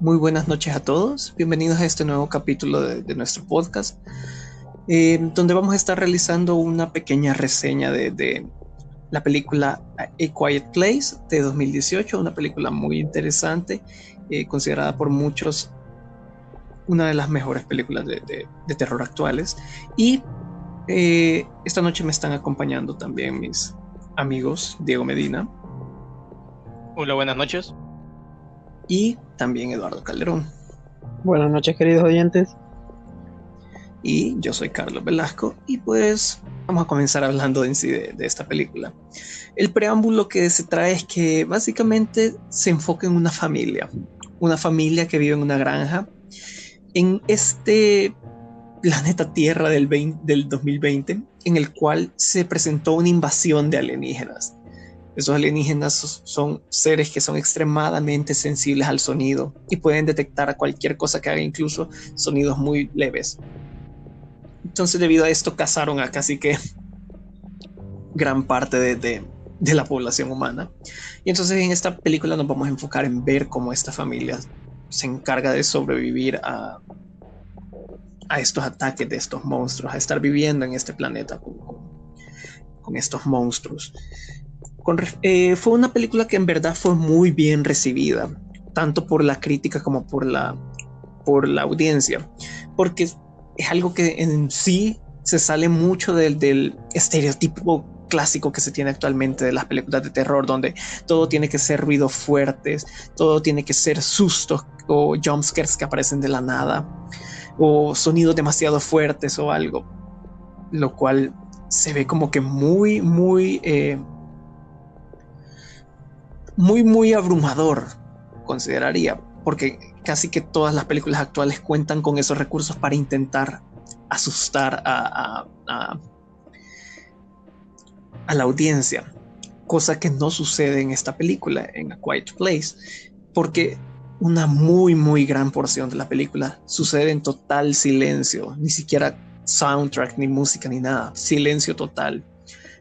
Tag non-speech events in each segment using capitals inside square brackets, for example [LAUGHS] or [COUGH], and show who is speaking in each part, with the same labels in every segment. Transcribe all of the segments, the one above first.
Speaker 1: Muy buenas noches a todos. Bienvenidos a este nuevo capítulo de, nuestro podcast, eh, donde vamos a estar realizando una pequeña reseña de, la película A Quiet Place de 2018, una película muy interesante, eh, considerada por muchos una de las mejores películas de, terror actuales. Y eh, esta noche me están acompañando también mis amigos Diego Medina.
Speaker 2: Hola, buenas noches
Speaker 1: y también Eduardo Calderón.
Speaker 3: Buenas noches queridos oyentes.
Speaker 1: Y yo soy Carlos Velasco y pues vamos a comenzar hablando en sí de, esta película. El preámbulo que se trae es que básicamente se enfoca en una familia, una familia que vive en una granja en este planeta Tierra del, del 2020 en el cual se presentó una invasión de alienígenas esos alienígenas son seres que son extremadamente sensibles al sonido y pueden detectar cualquier cosa que haga, incluso sonidos muy leves. Entonces, debido a esto, cazaron a casi que gran parte de, la población humana. Y entonces en esta película nos vamos a enfocar en ver cómo esta familia se encarga de sobrevivir a, a estos ataques de estos monstruos, a estar viviendo en este planeta con estos monstruos. Eh, fue una película que en verdad fue muy bien recibida, tanto por la crítica como por la, por la audiencia, porque es algo que en sí se sale mucho del, del estereotipo clásico que se tiene actualmente de las películas de terror, donde todo tiene que ser ruidos fuertes, todo tiene que ser sustos o jumpscares que aparecen de la nada, o sonidos demasiado fuertes o algo, lo cual se ve como que muy, muy eh, muy, muy abrumador, consideraría, porque casi que todas las películas actuales cuentan con esos recursos para intentar asustar a, a, la audiencia, cosa que no sucede en esta película, en A Quiet Place, porque una muy, muy gran porción de la película sucede en total silencio, ni siquiera soundtrack, ni música, ni nada, silencio total,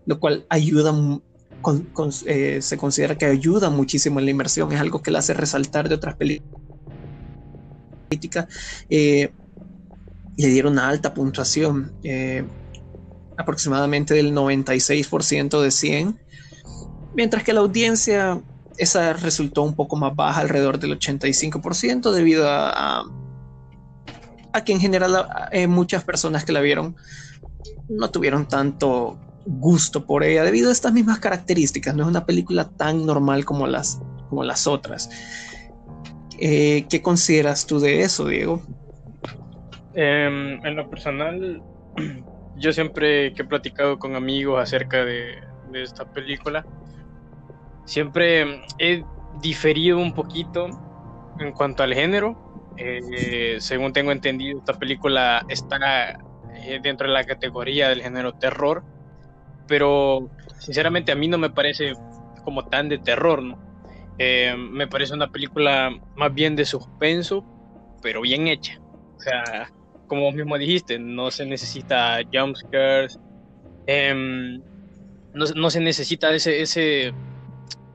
Speaker 1: lo cual ayuda eh, se considera que ayuda muchísimo en la inmersión, es algo que la hace resaltar de otras películas. Eh, le dieron una alta puntuación, eh, aproximadamente del 96% de 100, mientras que la audiencia esa resultó un poco más baja, alrededor del 85%, debido a, a, que en general muchas personas que la vieron no tuvieron tanto gusto por ella debido a estas mismas características. No es una película tan normal como las, como las otras. Eh, ¿Qué consideras tú de eso, Diego?
Speaker 2: Em, en lo personal, [CLEARS THROAT] yo siempre que he platicado con amigos acerca de, esta película, siempre he diferido un poquito en cuanto al género. Eh, según tengo entendido, esta película está eh, dentro de la categoría del género terror pero sinceramente a mí no me parece como tan de terror, ¿no? Eh, me parece una película más bien de suspenso, pero bien hecha. O sea, como vos mismo dijiste, no se necesita jumpscares, eh, no, se necesita ese, ese,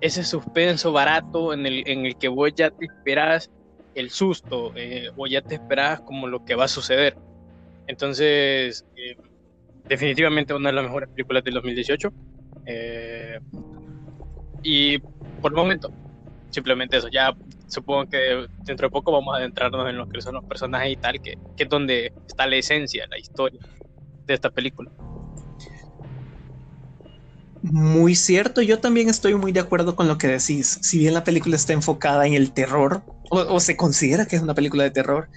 Speaker 2: ese suspenso barato en el, en el que vos ya te esperas el susto eh, o ya te esperas como lo que va a suceder. Entonces, eh, definitivamente una de las mejores películas del 2018. Eh, y por el momento, simplemente eso. Ya supongo que dentro de poco vamos a adentrarnos en lo que son los personajes y tal, que, que es donde está la esencia, la historia de esta película.
Speaker 1: Muy cierto, yo también estoy muy de acuerdo con lo que decís. Si bien la película está enfocada en el terror, o se considera que es una película de terror,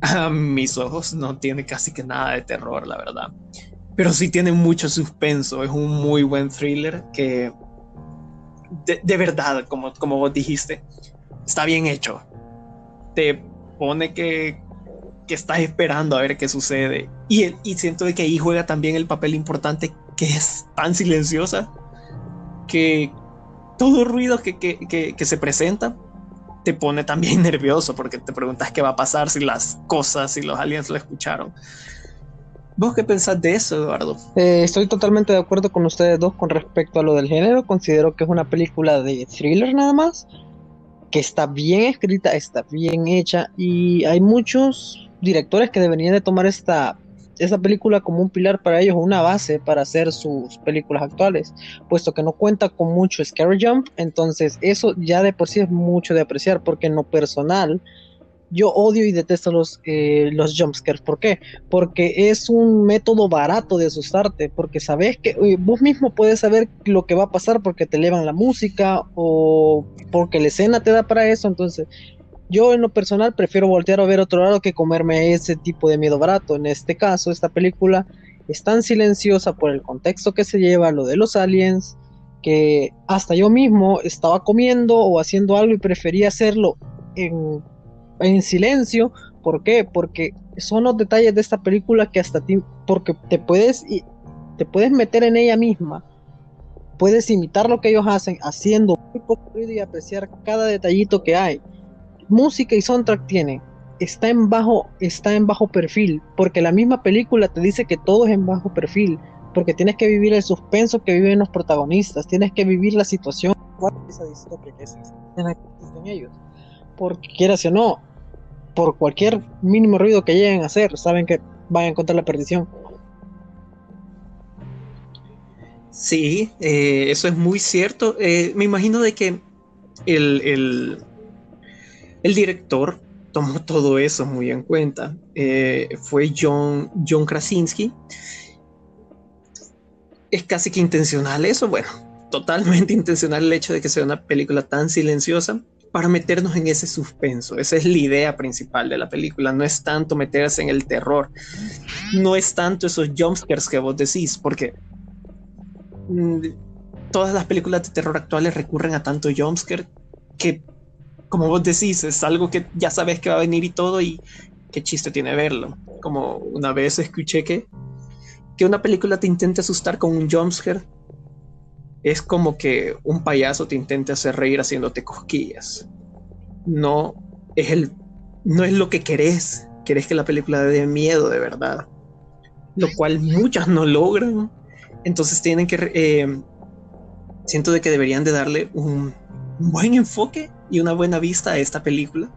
Speaker 1: a [LAUGHS] mis ojos no tiene casi que nada de terror, la verdad. Pero sí tiene mucho suspenso. Es un muy buen thriller que, de, verdad, como, como vos dijiste, está bien hecho. Te pone que, que estás esperando a ver qué sucede. Y, y siento de que ahí juega también el papel importante que es tan silenciosa que todo ruido que, que, que, que se presenta te pone también [LAUGHS] nervioso porque te preguntas qué va a pasar si las cosas, si los aliens lo escucharon. ¿Vos qué pensás de eso, Eduardo?
Speaker 3: Eh, estoy totalmente de acuerdo con ustedes dos con respecto a lo del género. Considero que es una película de thriller nada más. que está bien escrita, está bien hecha y hay muchos directores que deberían de tomar esta, esta película como un pilar para ellos, una base para hacer sus películas actuales, puesto que no cuenta con mucho scary jump, entonces eso ya de por sí es mucho de apreciar, porque en lo personal yo odio y detesto los, eh, los jumpscares. ¿Por qué? Porque es un método barato de asustarte, porque sabes que eh, vos mismo puedes saber lo que va a pasar porque te elevan la música o porque la escena te da para eso. Entonces, yo en lo personal prefiero voltear a ver otro lado que comerme ese tipo de miedo barato. En este caso, esta película es tan silenciosa por el contexto que se lleva, lo de los aliens, que hasta yo mismo estaba comiendo o haciendo algo y prefería hacerlo en en silencio. ¿Por qué? Porque son los detalles de esta película que hasta ti, porque te puedes, te puedes meter en ella misma, puedes imitar lo que ellos hacen haciendo muy poco ruido y apreciar cada detallito que hay. Música y soundtrack tiene, está en bajo, está en bajo perfil, porque la misma película te dice que todo es en bajo perfil, porque tienes que vivir el suspenso que viven los protagonistas, tienes que vivir la situación, esa distopia que en ellos porque quieras o no, por cualquier mínimo ruido que lleguen a hacer, saben que van a encontrar la perdición.
Speaker 1: Sí, eh, eso es muy cierto. Eh, me imagino de que el, el, director tomó todo eso muy en cuenta. Eh, fue John, John Krasinski. Es casi que intencional eso, bueno, totalmente [LAUGHS] intencional el hecho de que sea una película tan silenciosa para meternos en ese suspenso. Esa es la idea principal de la película. No es tanto meterse en el terror. No es tanto esos jumpscares que vos decís, porque mm, todas las películas de terror actuales recurren a tanto jumpscare que, como vos decís, es algo que ya sabes que va a venir y todo y qué chiste tiene verlo. Como una vez escuché que, que una película te intente asustar con un jumpscare es como que un payaso te intente hacer reír haciéndote cosquillas. No es el no es lo que querés. Querés que la película dé miedo de verdad. Lo cual muchas no logran. Entonces tienen que eh, siento de que deberían de darle un, buen enfoque y una buena vista a esta película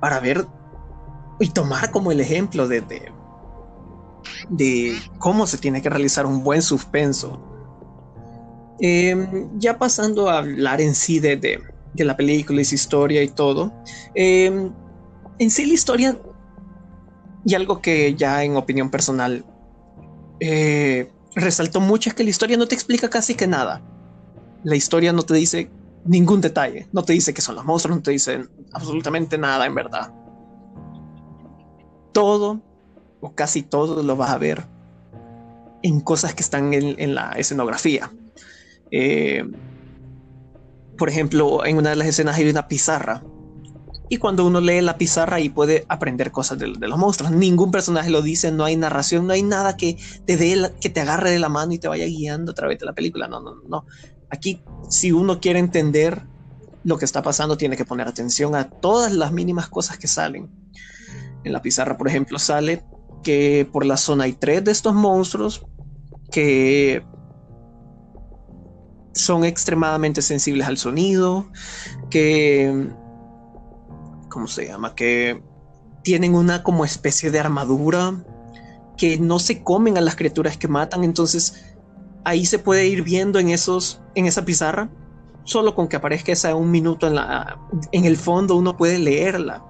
Speaker 1: para ver y tomar como el ejemplo de, de cómo se tiene que realizar un buen suspenso Em, ya pasando a hablar en sí de, de, la película y su historia y todo, em, en sí la historia, y algo que ya en opinión personal eh, resaltó mucho es que la historia no te explica casi que nada. La historia no te dice ningún detalle, no te dice que son los monstruos, no te dicen absolutamente nada en verdad. Todo o casi todo lo vas a ver en cosas que están en la escenografía. Eh, por ejemplo, en una de las escenas hay una pizarra. Y cuando uno lee la pizarra y puede aprender cosas de, los monstruos. Ningún personaje lo dice, no hay narración, no hay nada que te dé, que te agarre de la mano y te vaya guiando a través de la película. No, no, no. Aquí, si uno quiere entender lo que está pasando, tiene que poner atención a todas las mínimas cosas que salen. En la pizarra, por ejemplo, sale que por la zona hay tres de estos monstruos que son extremadamente sensibles al sonido, que, ¿cómo se llama? Que tienen una como especie de armadura, que no se comen a las criaturas que matan, entonces ahí se puede ir viendo en esos, en esa pizarra, solo con que aparezca esa un minuto en la, en el fondo uno puede leerla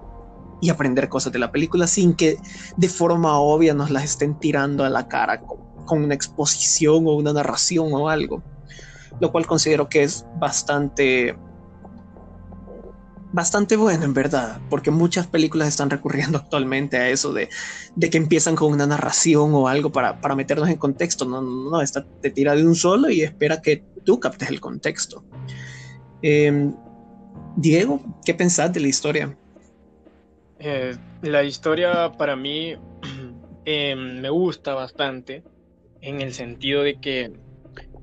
Speaker 1: y aprender cosas de la película sin que de forma obvia nos las estén tirando a la cara con una exposición o una narración o algo. Lo cual considero que es bastante bastante bueno en verdad, porque muchas películas están recurriendo [LAUGHS] actualmente a eso de, que empiezan con una narración o algo para, meternos en contexto. No, no, no, esta te tira de un solo y espera que tú captes el contexto. Em, Diego, ¿qué pensás de la historia?
Speaker 2: Eh, la historia para mí [CLEARS THROAT] em, me gusta bastante en el sentido de que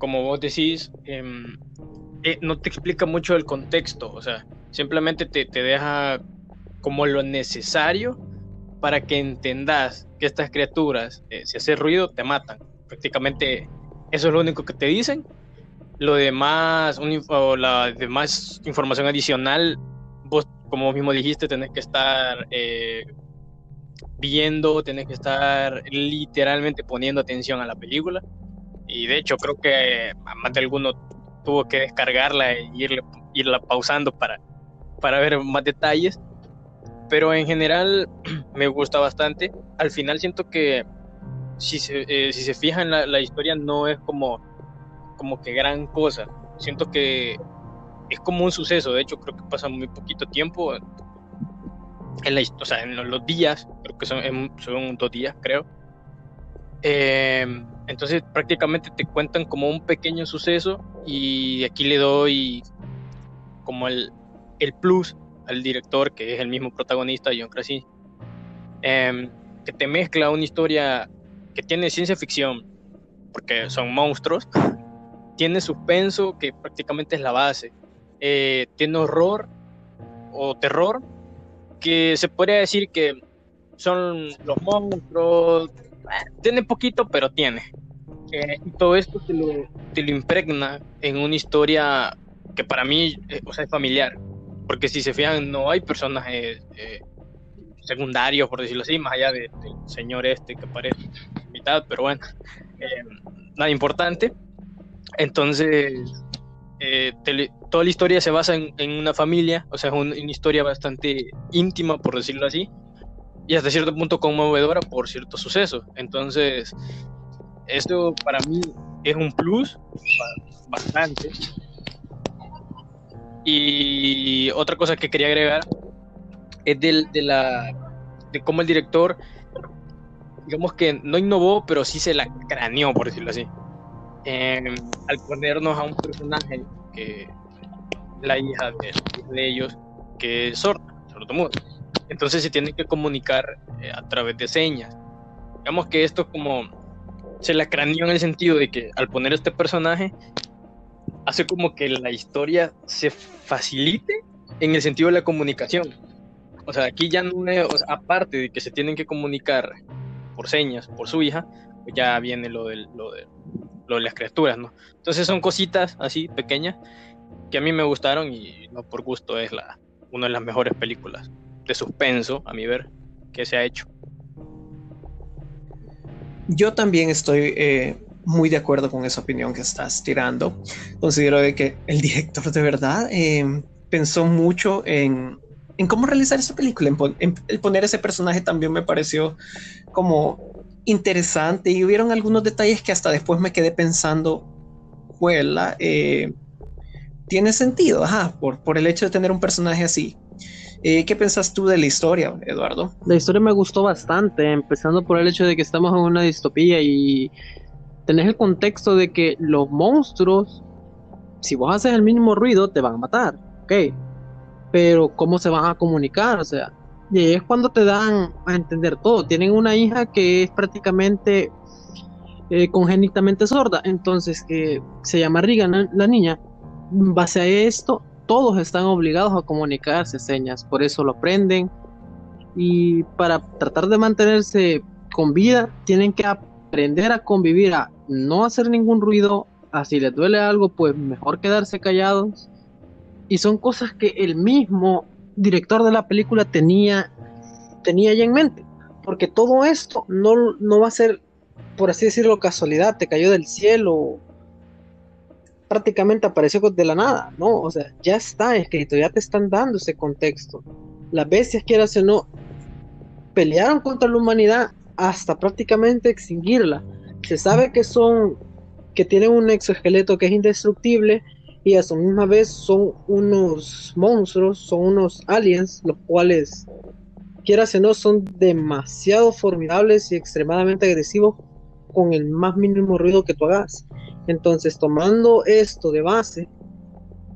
Speaker 2: como vos decís, em, eh, no te explica mucho el contexto, o sea, simplemente te, deja como lo necesario para que entendas que estas criaturas, eh, si hace ruido, te matan. Prácticamente eso es lo único que te dicen. Lo demás, o la demás información adicional, vos como mismo dijiste, tenés que estar eh, viendo, tenés que estar literalmente poniendo atención a la película. Y de hecho creo que más de alguno tuvo que descargarla e irle, irla pausando para, para ver más detalles. Pero en general [CLEARS THROAT] me gusta bastante. Al final siento que si se, eh, si se fijan la, la historia no es como, como que gran cosa. Siento que es como un suceso. De hecho creo que pasa muy poquito tiempo en la o sea, en los días, creo que son, son dos días, creo. Eh, entonces prácticamente te cuentan como un pequeño suceso y aquí le doy como el, el plus al director, que es el mismo protagonista, John Krasinski, eh, que te mezcla una historia que tiene ciencia ficción, porque son monstruos, [LAUGHS] tiene suspenso, que prácticamente es la base, eh, tiene horror o terror, que se podría decir que son los monstruos, tiene poquito, pero tiene. Eh, y todo esto te lo, te lo, impregna en una historia que para mí eh, o sea, es familiar. Porque si se fijan, no hay personajes eh, secundarios, por decirlo así, más allá del señor este que aparece en mitad, pero bueno, nada importante. Entonces, toda la historia se basa en, en una familia, o sea, es una historia bastante íntima, por decirlo así, y hasta cierto punto conmovedora por ciertos sucesos. Entonces, esto para mí es un plus bastante. Y otra cosa que quería agregar es del, de, la, de cómo el director, digamos que no innovó, pero sí se la craneó, por decirlo así. Em, al ponernos a un personaje que la hija de, ellos, que es sorda, sordomuda. Entonces se tiene que comunicar eh, a través de señas. Digamos que esto como se la craneó en el sentido de que al poner este personaje hace como que la historia se facilite en el sentido de la comunicación. O sea, aquí ya no es, aparte de que se tienen que comunicar por señas, por su hija, pues ya viene lo, del, lo, de, lo de las criaturas, ¿no? Entonces son cositas así pequeñas que a mí me gustaron y no por gusto es la, una de las mejores películas de suspenso, a mi ver, que se ha hecho.
Speaker 1: Yo también estoy eh, muy de acuerdo con esa opinión que estás tirando. Considero que el director de verdad eh, pensó mucho en, en, cómo realizar esta película. En, el poner ese personaje también me pareció como interesante y hubieron algunos detalles que hasta después me quedé pensando, juela, eh, tiene sentido, ajá, por, por el hecho de tener un personaje así. Eh, ¿Qué pensás tú de la historia, Eduardo?
Speaker 3: La historia me gustó bastante, empezando por el hecho de que estamos en una distopía y tenés el contexto de que los monstruos, si vos haces el mínimo ruido, te van a matar, ¿ok? Pero ¿cómo se van a comunicar? O sea, y es cuando te dan a entender todo. Tienen una hija que es prácticamente eh, congénitamente sorda, entonces que se llama Regan, la niña. Base a esto, todos están obligados a comunicarse señas, por eso lo aprenden. Y para tratar de mantenerse con vida, tienen que aprender a convivir, a no hacer ningún ruido, a si les duele algo, pues mejor quedarse callados. Y son cosas que el mismo director de la película tenía, tenía ya en mente. Porque todo esto no, no va a ser, por así decirlo, casualidad, te cayó del cielo prácticamente apareció de la nada, ¿no? O sea, ya está escrito, ya te están dando ese contexto. Las bestias, quieras o no, pelearon contra la humanidad hasta prácticamente extinguirla. Se sabe que son, que tienen un exoesqueleto que es indestructible y a su misma vez son unos monstruos, son unos aliens, los cuales, quieras o no, son demasiado formidables y extremadamente agresivos con el más mínimo ruido que tú hagas. Entonces, tomando esto de base,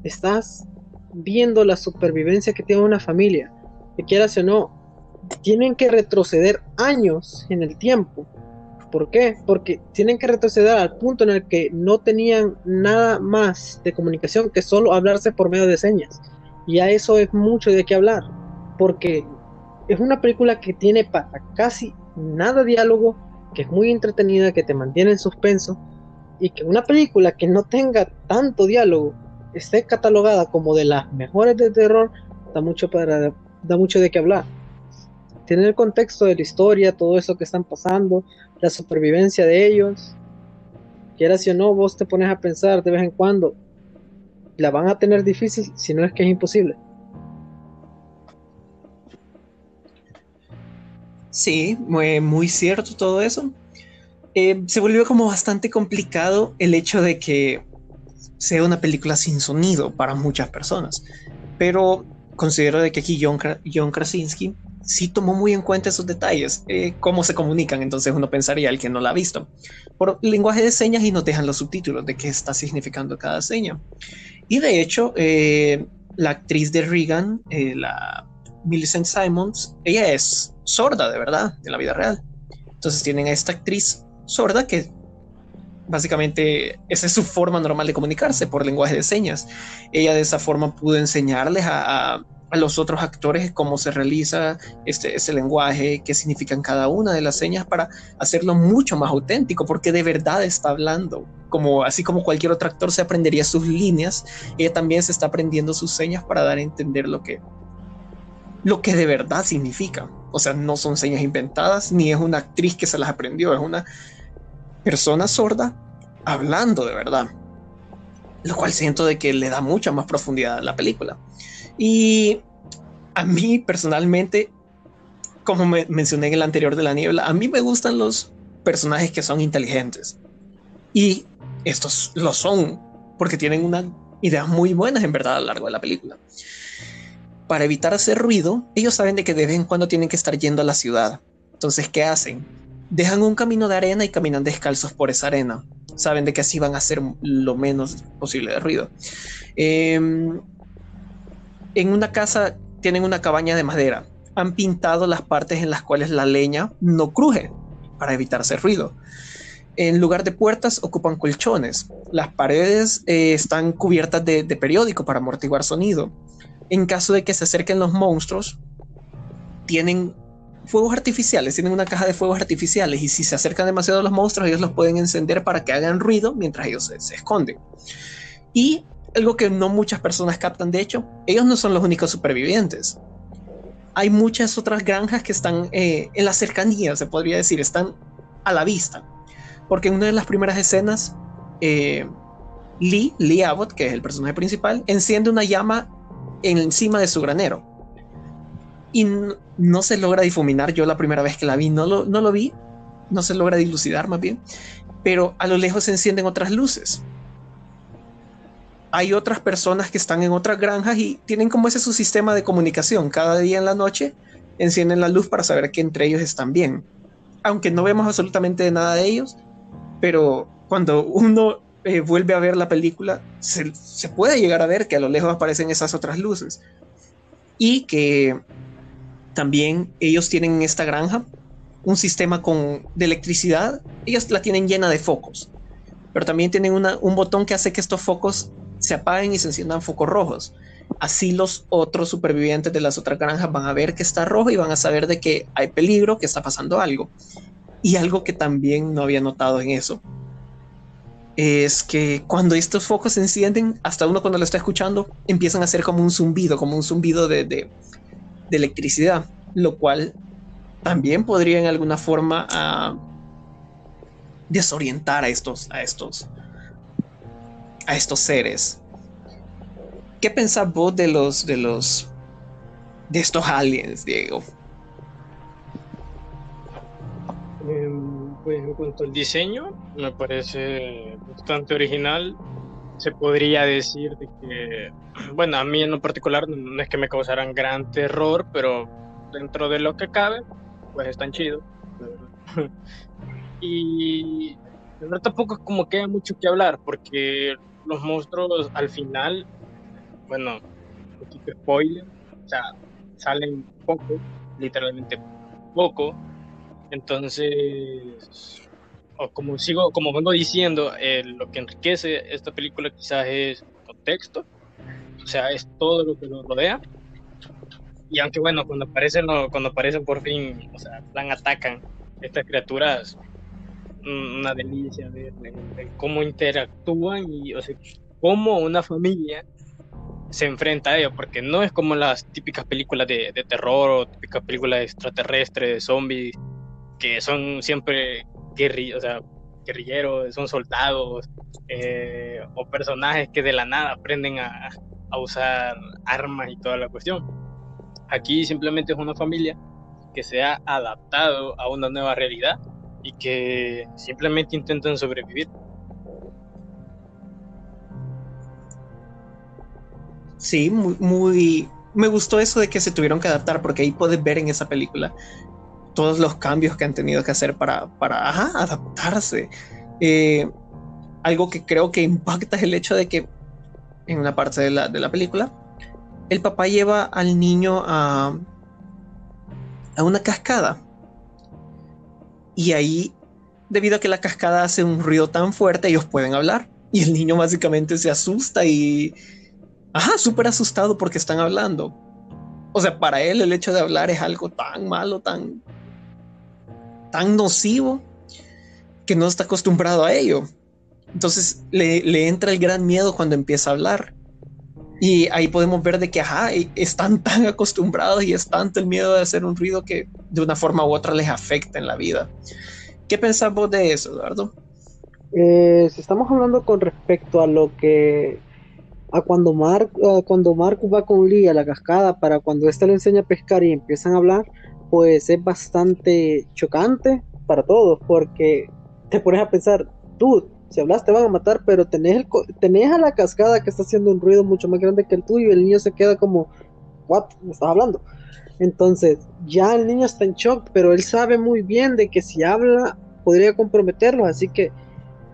Speaker 3: estás viendo la supervivencia que tiene una familia, que quieras o no, tienen que retroceder años en el tiempo. ¿Por qué? Porque tienen que retroceder al punto en el que no tenían nada más de comunicación que solo hablarse por medio de señas. Y a eso es mucho de qué hablar, porque es una película que tiene para casi nada diálogo, que es muy entretenida, que te mantiene en suspenso, y que una película que no tenga tanto diálogo esté catalogada como de las mejores de terror, da mucho para da mucho de qué hablar. Tener el contexto de la historia, todo eso que están pasando, la supervivencia de ellos. Quieras o no, vos te pones a pensar de vez en cuando, la van a tener difícil si no es que es imposible.
Speaker 1: Sí, muy, muy cierto todo eso. Eh, se volvió como bastante complicado el hecho de que sea una película sin sonido para muchas personas, pero considero de que aquí John, John Krasinski sí tomó muy en cuenta esos detalles, eh, cómo se comunican, entonces uno pensaría el que no la ha visto, por lenguaje de señas y nos dejan los subtítulos de qué está significando cada seña. Y de hecho, eh, la actriz de Regan, eh, la Millicent Simons, ella es sorda de verdad, en la vida real. Entonces tienen a esta actriz sorda que básicamente esa es su forma normal de comunicarse por lenguaje de señas. Ella de esa forma pudo enseñarles a, a los otros actores cómo se realiza este, ese lenguaje, qué significan cada una de las señas para hacerlo mucho más auténtico, porque de verdad está hablando. Como, así como cualquier otro actor se aprendería sus líneas, ella también se está aprendiendo sus señas para dar a entender lo que, lo que de verdad significa. O sea, no son señas inventadas, ni es una actriz que se las aprendió, es una persona sorda hablando de verdad. Lo cual siento de que le da mucha más profundidad a la película. Y a mí personalmente, como me mencioné en el anterior de la niebla, a mí me gustan los personajes que son inteligentes. Y estos lo son, porque tienen una ideas muy buenas en verdad a lo largo de la película. Para evitar hacer ruido, ellos saben de que de vez en cuando tienen que estar yendo a la ciudad. Entonces, ¿qué hacen? Dejan un camino de arena y caminan descalzos por esa arena. Saben de que así van a hacer lo menos posible de ruido. Eh, en una casa tienen una cabaña de madera. Han pintado las partes en las cuales la leña no cruje para evitar hacer ruido. En lugar de puertas ocupan colchones. Las paredes eh, están cubiertas de, periódico para amortiguar sonido. En caso de que se acerquen los monstruos, tienen fuegos artificiales, tienen una caja de fuegos artificiales y si se acercan demasiado a los monstruos, ellos los pueden encender para que hagan ruido mientras ellos se, se esconden. Y algo que no muchas personas captan, de hecho, ellos no son los únicos supervivientes. Hay muchas otras granjas que están eh, en la cercanía, se podría decir, están a la vista. Porque en una de las primeras escenas, eh, Lee, Lee Abbott, que es el personaje principal, enciende una llama encima de su granero. Y no, se logra difuminar. Yo la primera vez que la vi no lo, no lo vi, no se logra dilucidar más bien, pero a lo lejos se encienden otras luces hay otras personas que están en otras granjas y tienen como ese su sistema de comunicación. Cada día en la noche encienden la luz para saber que entre ellos están bien. Aunque no vemos absolutamente nada de ellos, pero cuando uno eh, vuelve a ver la película, se, puede llegar a ver que a lo lejos aparecen esas otras luces. Y que también ellos tienen en esta granja un sistema con, de electricidad. Ellos la tienen llena de focos, pero también tienen un botón que hace que estos focos se apaguen y se enciendan focos rojos. Así los otros supervivientes de las otras granjas van a ver que está rojo y van a saber de que hay peligro, que está pasando algo. Y algo que también no había notado en eso es que cuando estos focos se encienden, hasta uno cuando lo está escuchando, empiezan a hacer como un zumbido, como un zumbido de, de, electricidad, lo cual también podría en alguna forma ah, desorientar a estos, a estos a estos seres. ¿Qué pensás vos de los de los de estos aliens, Diego?
Speaker 2: Em, pues en cuanto al diseño, me parece bastante original. Se podría decir de que, bueno, a mí en lo particular no es que me causaran gran terror, pero dentro de lo que cabe, pues están chidos. [LAUGHS] y tampoco como que hay mucho que hablar, porque los monstruos al final, bueno, poquito spoiler, o sea, salen poco, literalmente poco. Entonces, o como sigo, como vengo diciendo, eh, lo que enriquece esta película quizás es contexto, o sea, es todo lo que lo rodea. Y aunque bueno, cuando aparecen, cuando aparecen por fin, o sea, plan atacan estas criaturas, una delicia ver, cómo interactúan y o sea, cómo una familia se enfrenta a ello, porque no es como las típicas películas de, de terror o típicas películas extraterrestres, de zombies, que son siempre guerrilleros, son soldados eh, o personajes que de la nada aprenden a, a usar armas y toda la cuestión. Aquí simplemente es una familia que se ha adaptado a una nueva realidad y que simplemente intentan sobrevivir.
Speaker 1: Sí, muy, muy, me gustó eso de que se tuvieron que adaptar porque ahí puedes ver en esa película todos los cambios que han tenido que hacer para, para adaptarse. Eh, algo que creo que impacta es el hecho de que en una parte de la, de la película el papá lleva al niño a, a una cascada. Y ahí, debido a que la cascada hace un ruido tan fuerte, ellos pueden hablar. Y el niño básicamente se asusta y... Ajá, súper asustado porque están hablando. O sea, para él el hecho de hablar es algo tan malo, tan... tan nocivo, que no está acostumbrado a ello. Entonces le, le entra el gran miedo cuando empieza a hablar. Y ahí podemos ver de que, ajá, están tan acostumbrados y es tanto el miedo de hacer un ruido que de una forma u otra les afecta en la vida. ¿Qué pensamos de eso, Eduardo?
Speaker 3: Eh, si estamos hablando con respecto a lo que a cuando Mark cuando Marco va con Lee a la cascada para cuando éste le enseña a pescar y empiezan a hablar, pues es bastante chocante para todos porque te pones a pensar, tú si hablas te van a matar, pero tenés, tenés a la cascada que está haciendo un ruido mucho más grande que el tuyo y el niño se queda como, ¿what? ¿Me estás hablando? Entonces, ya el niño está en shock, pero él sabe muy bien de que si habla podría comprometerlo, así que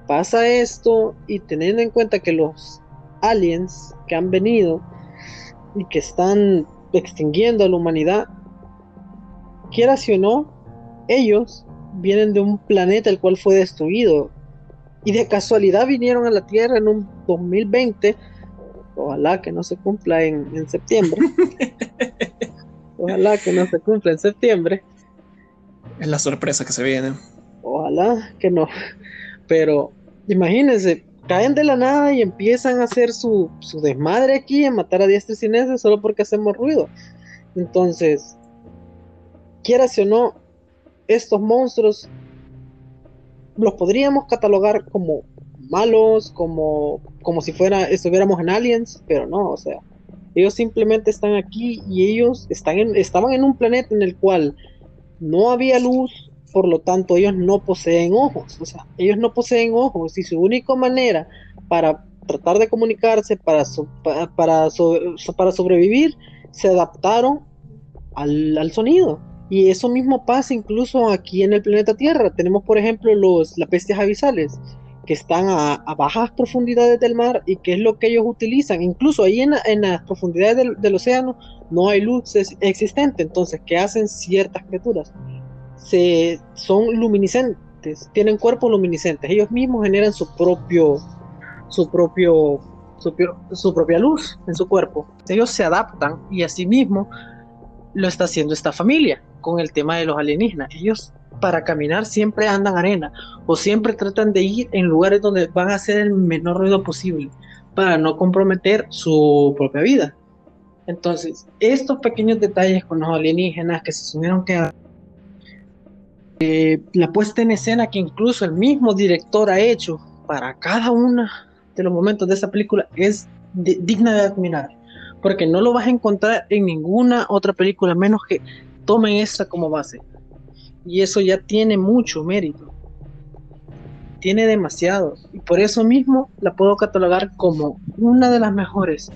Speaker 3: pasa esto y teniendo en cuenta que los aliens que han venido y que están extinguiendo a la humanidad, quieras o no, ellos vienen de un planeta el cual fue destruido y de casualidad vinieron a la Tierra en un 2020, ojalá que no se cumpla en, septiembre, [LAUGHS] ojalá que no se cumpla en septiembre.
Speaker 1: Es la sorpresa que se viene.
Speaker 3: Ojalá que no, pero imagínense, caen de la nada y empiezan a hacer su, su desmadre aquí, a matar a diestra y siniestra solo porque hacemos ruido. Entonces, quieras o no, estos monstruos los podríamos catalogar como malos, como, como si fuera, estuviéramos en Aliens, pero no, o sea, ellos simplemente están aquí y ellos están en, estaban en un planeta en el cual no había luz, por lo tanto ellos no poseen ojos, o sea, ellos no poseen ojos y su única manera para tratar de comunicarse, para, para, para, sobrevivir, se adaptaron al, al sonido. Y eso mismo pasa incluso aquí en el planeta Tierra. Tenemos, por ejemplo, los, las bestias abisales, que están a, bajas profundidades del mar y que es lo que ellos utilizan. Incluso ahí en, en las profundidades del, océano no hay luz existente. Entonces, ¿qué hacen ciertas criaturas? Se, son luminiscentes, tienen cuerpos luminiscentes. Ellos mismos generan su propio, su propio, su, su propia luz en su cuerpo. Ellos se adaptan y asimismo lo está haciendo esta familia con el tema de los alienígenas. Ellos para caminar siempre andan arena o siempre tratan de ir en lugares donde van a hacer el menor ruido posible para no comprometer su propia vida. Entonces, estos pequeños detalles con los alienígenas que se supieron que eh, la puesta en escena que incluso el mismo director ha hecho para cada uno de los momentos de esa película es digna de admirar, porque no lo vas a encontrar en ninguna otra película, menos que tomen esta como base. Y eso ya tiene mucho mérito. Tiene demasiado. Y por eso mismo la puedo catalogar como una de las mejores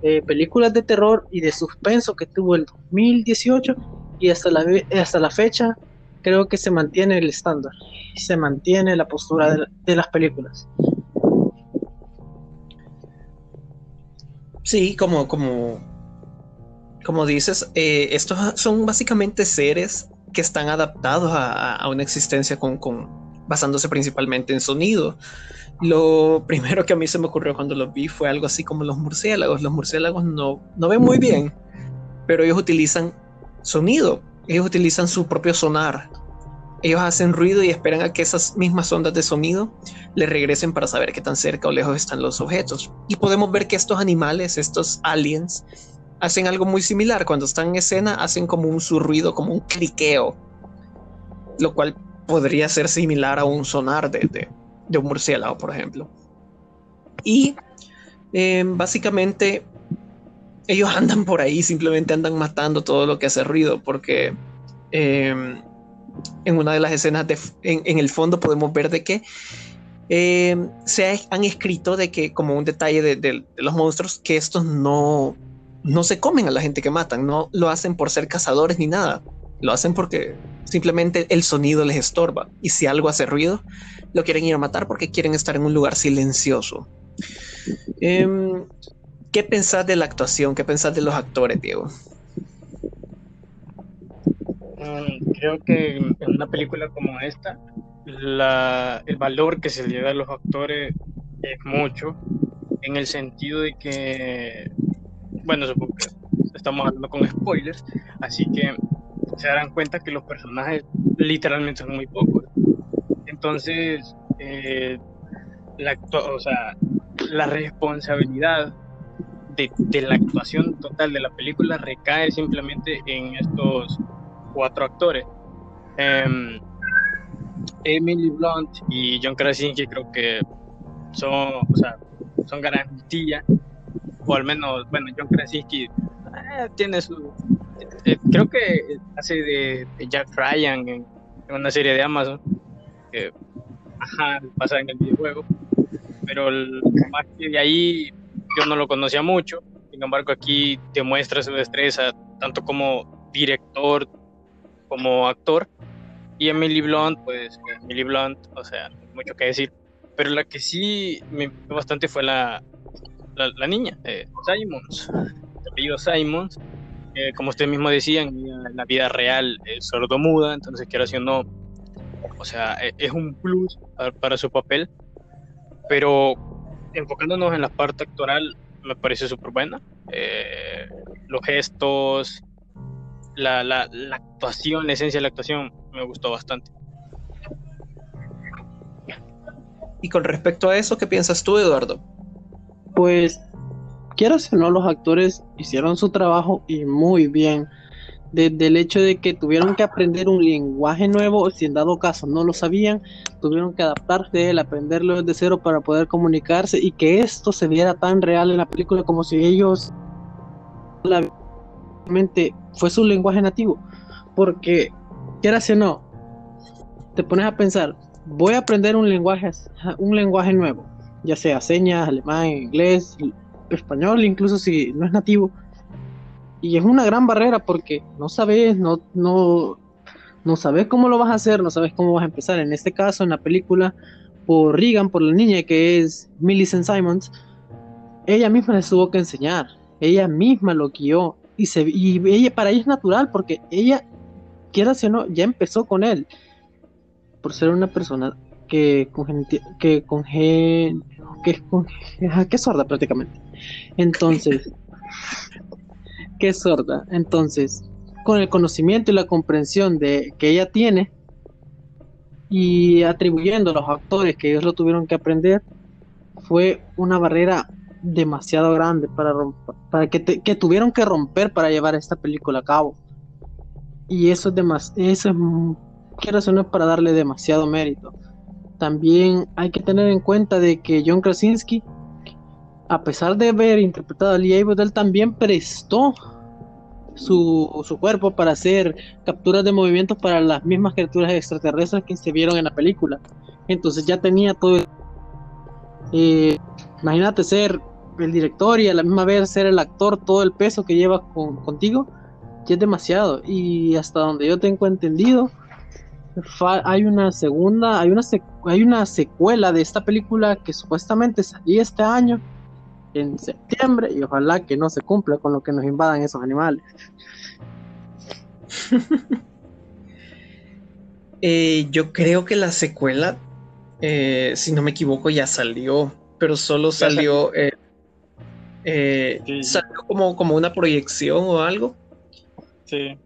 Speaker 3: eh, películas de terror y de suspenso que tuvo el 2018 y hasta la, hasta la fecha creo que se mantiene el estándar. Se mantiene la postura de, de las películas.
Speaker 1: Sí, como, como como dices, eh, estos son básicamente seres que están adaptados a, una existencia con, basándose principalmente en sonido. Lo primero que a mí se me ocurrió cuando los vi fue algo así como los murciélagos. Los murciélagos no, no ven muy bien, pero ellos utilizan sonido, ellos utilizan su propio sonar ellos hacen ruido y esperan a que esas mismas ondas de sonido les regresen para saber qué tan cerca o lejos están los objetos. Y podemos ver que estos animales, estos aliens, hacen algo muy similar. Cuando están en escena, hacen como un surruido, como un cliqueo, lo cual podría ser similar a un sonar de, de, un murciélago, por ejemplo. Y eh, básicamente ellos andan por ahí, simplemente andan matando todo lo que hace ruido, porque eh, en una de las escenas de, en, el fondo podemos ver de que eh, se han escrito de que como un detalle de, los monstruos que estos no, no se comen a la gente que matan, no lo hacen por ser cazadores ni nada, lo hacen porque simplemente el sonido les estorba y si algo hace ruido, lo quieren ir a matar porque quieren estar en un lugar silencioso. Em, ¿Qué pensás de la actuación? ¿Qué pensás de los actores, Diego?
Speaker 2: Mm, creo que en una película como esta, el valor que se le da a los actores es mucho, en el sentido de que, bueno, supongo que estamos hablando con spoilers, así que se darán cuenta que los personajes literalmente son muy pocos. Entonces, eh, la, o sea, la responsabilidad de, la actuación total de la película recae simplemente en estos cuatro actores. Em, Emily Blunt y John Krasinski creo que son, o sea, son garantía, o al menos, bueno, John Krasinski eh, tiene su, eh, creo que hace de, Jack Ryan en, una serie de Amazon, que ajá, pasa en el videojuego, pero más que de ahí yo no lo conocía mucho, sin embargo aquí demuestra su destreza tanto como director como actor. Y Emily Blunt, pues Emily Blunt, o sea, mucho que decir. Pero la que sí me gustó bastante fue la, la, niña, eh, Simons. El apellido Simons. como usted mismo decía, en la vida real es sordo-muda, entonces quiero decir, no. O sea, e, es un plus para, su papel. Pero enfocándonos en la parte actoral, me parece súper buena. Eh, los gestos, la, la, la, actuación, la esencia de la actuación me gustó bastante.
Speaker 1: Y con respecto a eso, ¿qué piensas tú, Eduardo?
Speaker 3: Pues, quieras o no, los actores hicieron su trabajo y muy bien. Desde el hecho de que tuvieron que aprender un lenguaje nuevo, si en dado caso no lo sabían, tuvieron que adaptarse él, aprenderlo desde cero para poder comunicarse y que esto se viera tan real en la película como si ellos la fue su lenguaje nativo. Porque, quieras o no, te pones a pensar, voy a aprender un lenguaje, un lenguaje nuevo, ya sea señas, alemán, inglés, español, incluso si no es nativo. Y es una gran barrera porque no sabes, no, no, no sabes cómo lo vas a hacer, no sabes cómo vas a empezar. En este caso, en la película, por Regan, por la niña que es Millicent Simons, ella misma les tuvo que enseñar, ella misma lo guió, y, se, y ella, para ella es natural porque ella, quiera o no, ya empezó con él. Por ser una persona que que con que es, con, que es sorda prácticamente. Entonces, [LAUGHS] que es sorda. Entonces, con el conocimiento y la comprensión de que ella tiene y atribuyendo a los actores que ellos lo tuvieron que aprender, fue una barrera demasiado grande para, para que, que tuvieron que romper para llevar esta película a cabo. Y eso es demasiado, eso es, quiero para darle demasiado mérito. También hay que tener en cuenta de que John Krasinski, a pesar de haber interpretado a Lee él también prestó su, su, cuerpo para hacer capturas de movimientos para las mismas criaturas extraterrestres que se vieron en la película. Entonces ya tenía todo. Eh, imagínate ser el director y a la misma vez ser el actor, todo el peso que lleva contigo, ya es demasiado. Y hasta donde yo tengo entendido, hay una segunda, hay una, hay una secuela de esta película que supuestamente salía este año, en septiembre, y ojalá que no se cumpla con lo que nos invadan esos animales. [LAUGHS]
Speaker 1: Eh, yo creo que la secuela, eh, si no me equivoco, ya salió, pero solo salió eh, eh, salió como, como una proyección o algo.
Speaker 2: Sí.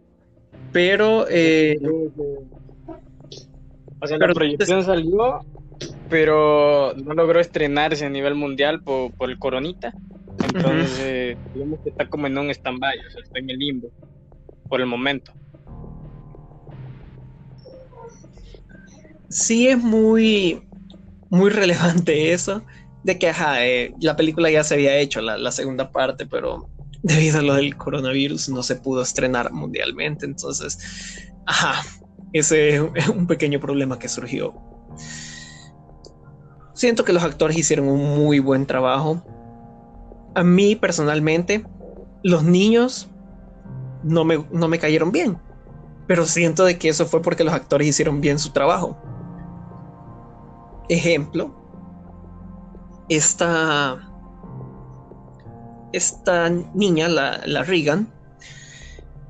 Speaker 1: Pero. Eh,
Speaker 2: O sea, la proyección salió, pero no logró estrenarse a nivel mundial por, el coronita. Entonces, digamos que está como en un stand-by, o sea, está en el limbo por el momento.
Speaker 1: Sí es muy, muy relevante [LAUGHS] eso, de que eh, la película ya se había hecho, la, la segunda parte, pero [LAUGHS] debido a lo del coronavirus no se pudo estrenar mundialmente. Entonces, ajá, ese es un pequeño problema que surgió. Siento que los actores hicieron un muy buen trabajo. A mí personalmente, los niños no me, no me cayeron bien, pero siento de que eso fue porque los actores hicieron bien su trabajo. Ejemplo, esta esta niña, la, la Regan,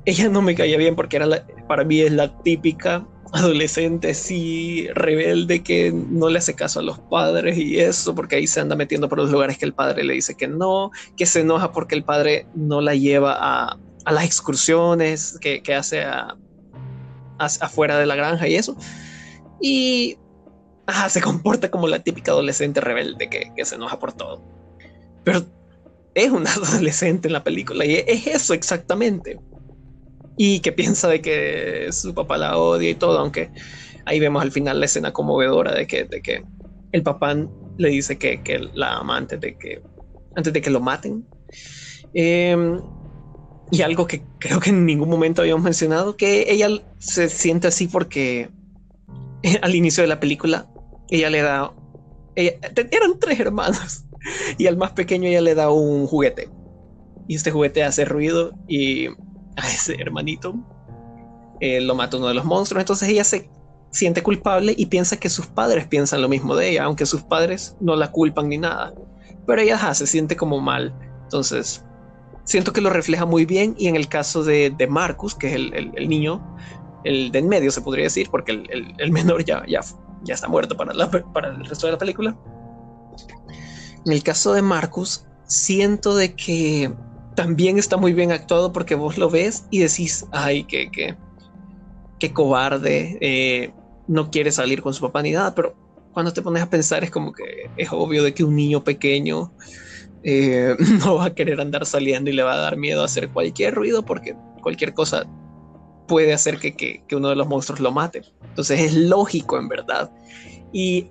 Speaker 1: ella no me caía bien porque era para mí es la típica adolescente así rebelde que no le hace caso a los padres y eso, porque ahí se anda metiendo por los lugares que el padre le dice que no, que se enoja porque el padre no la lleva a, a las excursiones que, que hace afuera de la granja y eso. Y se comporta como la típica adolescente rebelde que, que se enoja por todo. Pero es una [LAUGHS] adolescente en la película y es eso exactamente. Y que piensa de que su papá la odia y todo, aunque ahí vemos al final la escena conmovedora de que, de que el papá le dice que, que la ama antes de que, antes de que lo maten. Em, y algo que creo que en ningún momento habíamos mencionado, que ella se siente así porque [LAUGHS] al inicio de la película ella le da... eran tres hermanos [LAUGHS] y al más pequeño ella le da un juguete. Y este juguete hace ruido y [LAUGHS] a ese hermanito eh, lo mata uno de los monstruos. Entonces ella se siente culpable y piensa que sus padres piensan lo mismo de ella, aunque sus padres no la culpan ni nada. Pero ella se siente como mal. Entonces, siento que lo refleja muy bien. Y en el caso de, de Marcus, que es el, niño, el de en medio se podría decir, porque el, menor ya, ya, ya está muerto para, para el resto de la película. En el caso de Marcus, siento de que también está muy bien actuado porque vos lo ves y decís, ay, qué, qué, qué cobarde, eh, no quiere salir con su papá ni nada, pero cuando te pones a pensar es como que es obvio de que un niño pequeño eh, [LAUGHS] no va a querer andar saliendo y le va a dar miedo a hacer cualquier ruido porque cualquier cosa puede hacer que, que, que uno de los monstruos lo mate. Entonces es lógico en verdad. Y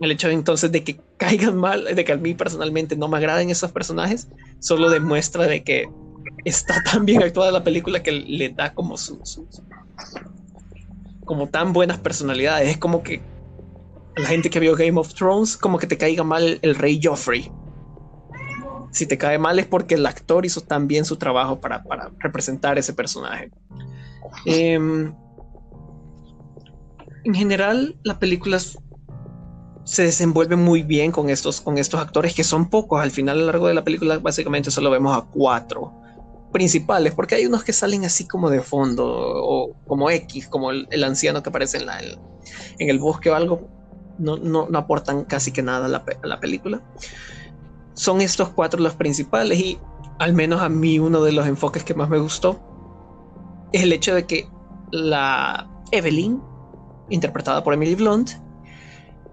Speaker 1: el hecho entonces de que caigan mal, de que a mí personalmente no me agraden esos personajes, solo demuestra de que está tan bien actuada la película que le da como sus, como tan buenas personalidades. Es como que la gente que vio Game of Thrones, como que te caiga mal el rey Joffrey. Si te cae mal es porque el actor hizo tan bien su trabajo para, para representar ese personaje. Em, en general, la película es se desenvuelve muy bien con estos, con estos actores que son pocos. Al final, a lo largo de la película, básicamente solo vemos a cuatro principales, porque hay unos que salen así como de fondo o como X, como el, anciano que aparece en, la, en el bosque o algo. No, no, no aportan casi que nada la, a la película. Son estos cuatro los principales y al menos a mí uno de los enfoques que más me gustó es el hecho de que la Evelyn, interpretada por Emily Blunt,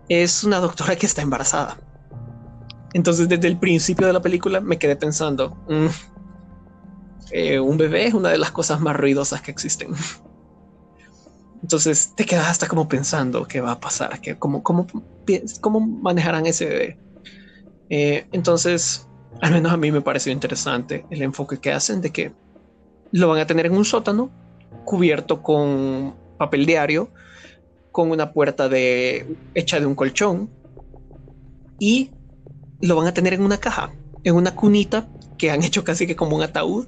Speaker 1: es una doctora que está embarazada. Entonces, desde el principio de la película me quedé pensando, mm, eh, un bebé es una de las cosas más ruidosas que existen. [LAUGHS] Entonces te quedas hasta como pensando qué va a pasar, que cómo, cómo, cómo manejarán ese bebé. Eh, entonces, al menos a mí me pareció interesante el enfoque que hacen de que lo van a tener en un sótano cubierto con papel diario con una puerta de, hecha de un colchón y lo van a tener en una caja, en una cunita que han hecho casi que como un ataúd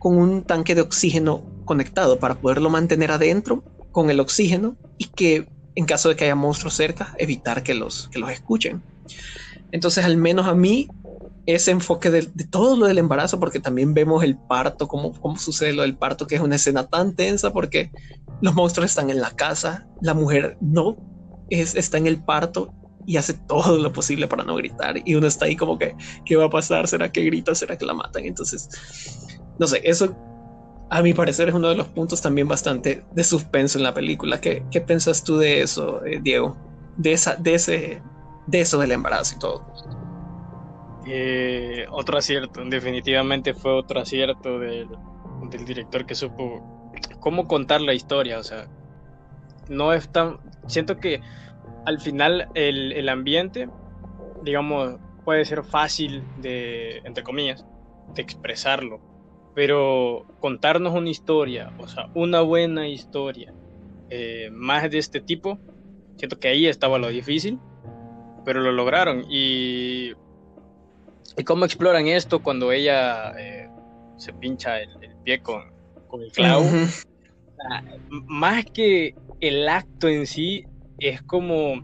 Speaker 1: con un tanque de oxígeno conectado para poderlo mantener adentro con el oxígeno y que en caso de que haya monstruos cerca evitar que los, que los escuchen. Entonces al menos a mí ese enfoque de, todo lo del embarazo, porque también vemos el parto, cómo, cómo sucede lo del parto, que es una escena tan tensa porque los monstruos están en la casa, la mujer no es, está en el parto y hace todo lo posible para no gritar y uno está ahí como que, ¿qué va a pasar? ¿Será que grita? ¿Será que la matan? Entonces, no sé, eso a mi parecer es uno de los puntos también bastante de suspenso en la película. ¿Qué, qué piensas tú de eso, eh, Diego? De, esa, de, ese, de eso del embarazo y todo.
Speaker 2: Eh, otro acierto, definitivamente fue otro acierto del, director que supo cómo contar la historia. O sea, no es tan. Siento que al final el, el ambiente, digamos, puede ser fácil de, entre comillas, de expresarlo pero contarnos una historia, o sea, una buena historia, eh, más de este tipo, siento que ahí estaba lo difícil, pero lo lograron. Y, y cómo exploran esto cuando ella eh, se pincha el, pie con, con, el clavo. más que el acto en sí, es como,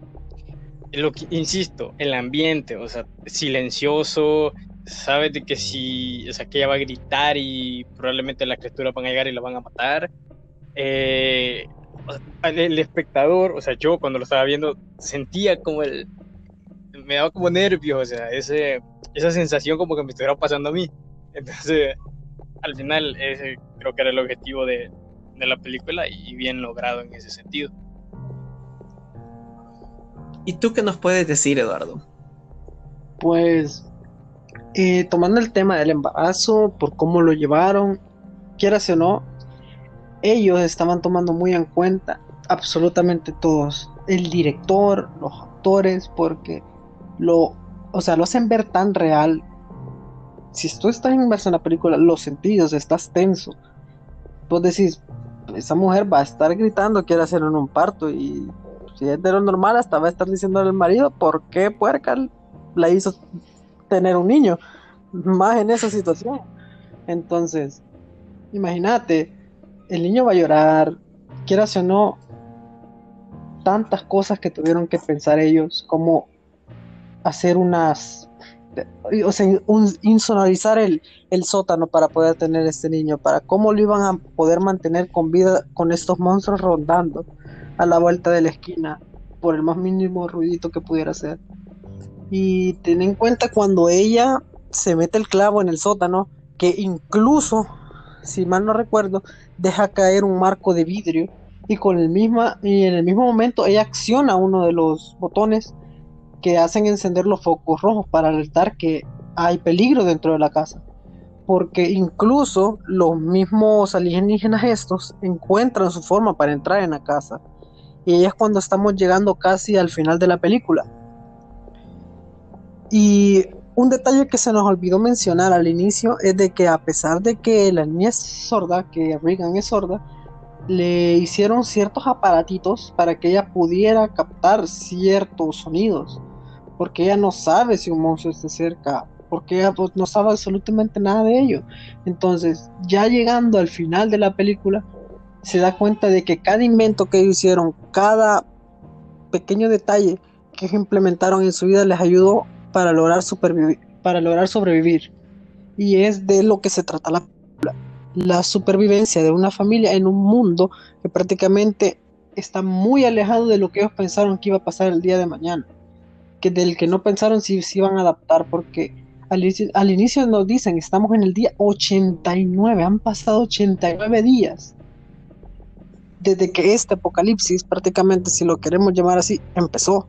Speaker 2: lo que, insisto, el ambiente, o sea, silencioso, sabes de que si, o sea, que ella va a gritar y probablemente la criatura van a llegar y la van a matar. Eh, el, espectador, o sea, yo cuando lo estaba viendo sentía como el, me daba como nervios, o sea, ese, esa sensación como que me estuviera pasando a mí. Entonces, al final, ese creo que era el objetivo de, de la película y bien logrado en ese sentido.
Speaker 1: ¿Y tú qué nos puedes decir, Eduardo?
Speaker 3: Pues eh, tomando el tema del embarazo, por cómo lo llevaron, quieras o no, ellos estaban tomando muy en cuenta absolutamente todos, el director, los actores, porque lo, o sea, lo hacen ver tan real. Si tú estás inmerso en la película, los sentidos, estás tenso. Vos decís, esa mujer va a estar gritando, quiere hacer un parto y si es de lo normal, hasta va a estar diciendo al marido, ¿por qué puerca la hizo tener un niño, más en esa situación. Entonces, imagínate, el niño va a llorar, quieras o no, tantas cosas que tuvieron que pensar ellos, como hacer unas, o sea, insonorizar el, el sótano para poder tener este niño, para cómo lo iban a poder mantener con vida con estos monstruos rondando a la vuelta de la esquina por el más mínimo ruidito que pudiera hacer. Y ten en cuenta cuando ella se mete el clavo en el sótano, que incluso, si mal no recuerdo, deja caer un marco de vidrio y con el misma y en el mismo momento ella acciona uno de los botones que hacen encender los focos rojos para alertar que hay peligro dentro de la casa. Porque incluso los mismos alienígenas estos encuentran su forma para entrar en la casa. Y ella es cuando estamos llegando casi al final de la película y un detalle que se nos olvidó mencionar al inicio es de que a pesar de que la niña es sorda, que Regan es sorda, le hicieron ciertos aparatitos para que ella pudiera captar ciertos sonidos, porque ella no sabe si un monstruo está cerca, porque ella pues, no sabe absolutamente nada de ello. Entonces, ya llegando al final de la película, se da cuenta de que cada invento que hicieron, cada pequeño detalle que implementaron en su vida les ayudó para lograr, para lograr sobrevivir. Y es de lo que se trata la la supervivencia de una familia en un mundo que prácticamente está muy alejado de lo que ellos pensaron que iba a pasar el día de mañana, del que no pensaron si se iban a adaptar, porque al, al, inicio nos dicen, estamos en el día 89, han pasado 89 días desde que este apocalipsis, prácticamente si lo queremos llamar así, empezó.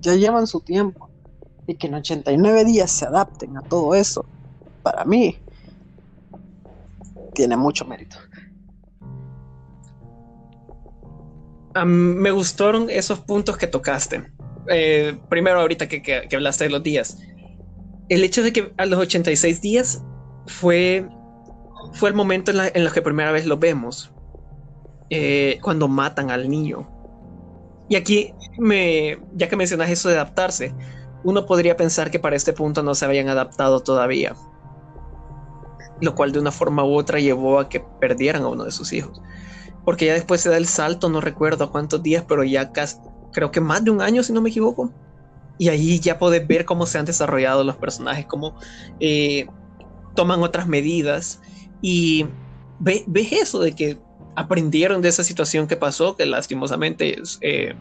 Speaker 3: Ya llevan su tiempo y que en 89 días se adapten a todo eso, para mí, tiene mucho mérito.
Speaker 1: me gustaron esos puntos que tocaste. Eh, primero, ahorita que, hablaste de los días. El hecho de que a los 86 días fue, fue el momento en, en el que primera vez lo vemos. Eh, cuando matan al niño. Y aquí, me, ya que mencionas eso de adaptarse, uno podría pensar que para este punto no se habían adaptado todavía, lo cual de una forma u otra llevó a que perdieran a uno de sus hijos. Porque ya después se da el salto, no recuerdo cuántos días, pero ya casi, creo que más de un año, si no me equivoco. Y ahí ya puedes ver cómo se han desarrollado los personajes, cómo eh, toman otras medidas. Y ves eso de que aprendieron de esa situación que pasó, que lastimosamente eh,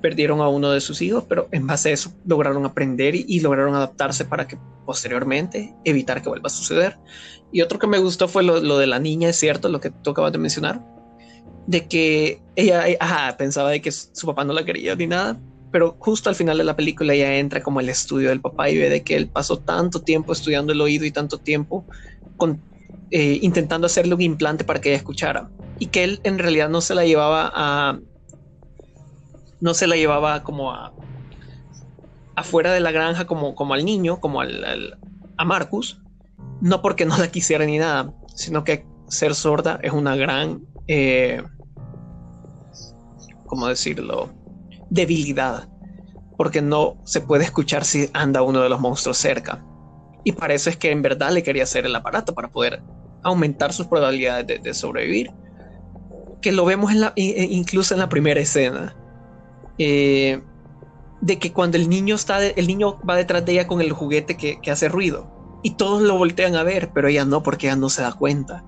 Speaker 1: perdieron a uno de sus hijos, pero en base a eso lograron aprender y, lograron adaptarse para que posteriormente evitar que vuelva a suceder. Y otro que me gustó fue lo, de la niña, es cierto, lo que tú acabas de mencionar, de que ella pensaba de que su papá no la quería ni nada, pero justo al final de la película ella entra como el estudio del papá y ve de que él pasó tanto tiempo estudiando el oído y tanto tiempo eh, intentando hacerle un implante para que ella escuchara y que él en realidad no se la llevaba a no se la llevaba como a afuera de la granja como, como al niño, como al, a Marcus, no porque no la quisiera ni nada, sino que ser sorda es una gran, eh, ¿cómo decirlo? Debilidad, porque no se puede escuchar si anda uno de los monstruos cerca. Y es que en verdad le quería hacer el aparato, para poder aumentar sus probabilidades de, sobrevivir. Que lo vemos incluso en la primera escena eh, de que cuando el niño está, el niño va detrás de ella con el juguete que, hace ruido y todos lo voltean a ver, pero ella no, porque ella no se da cuenta.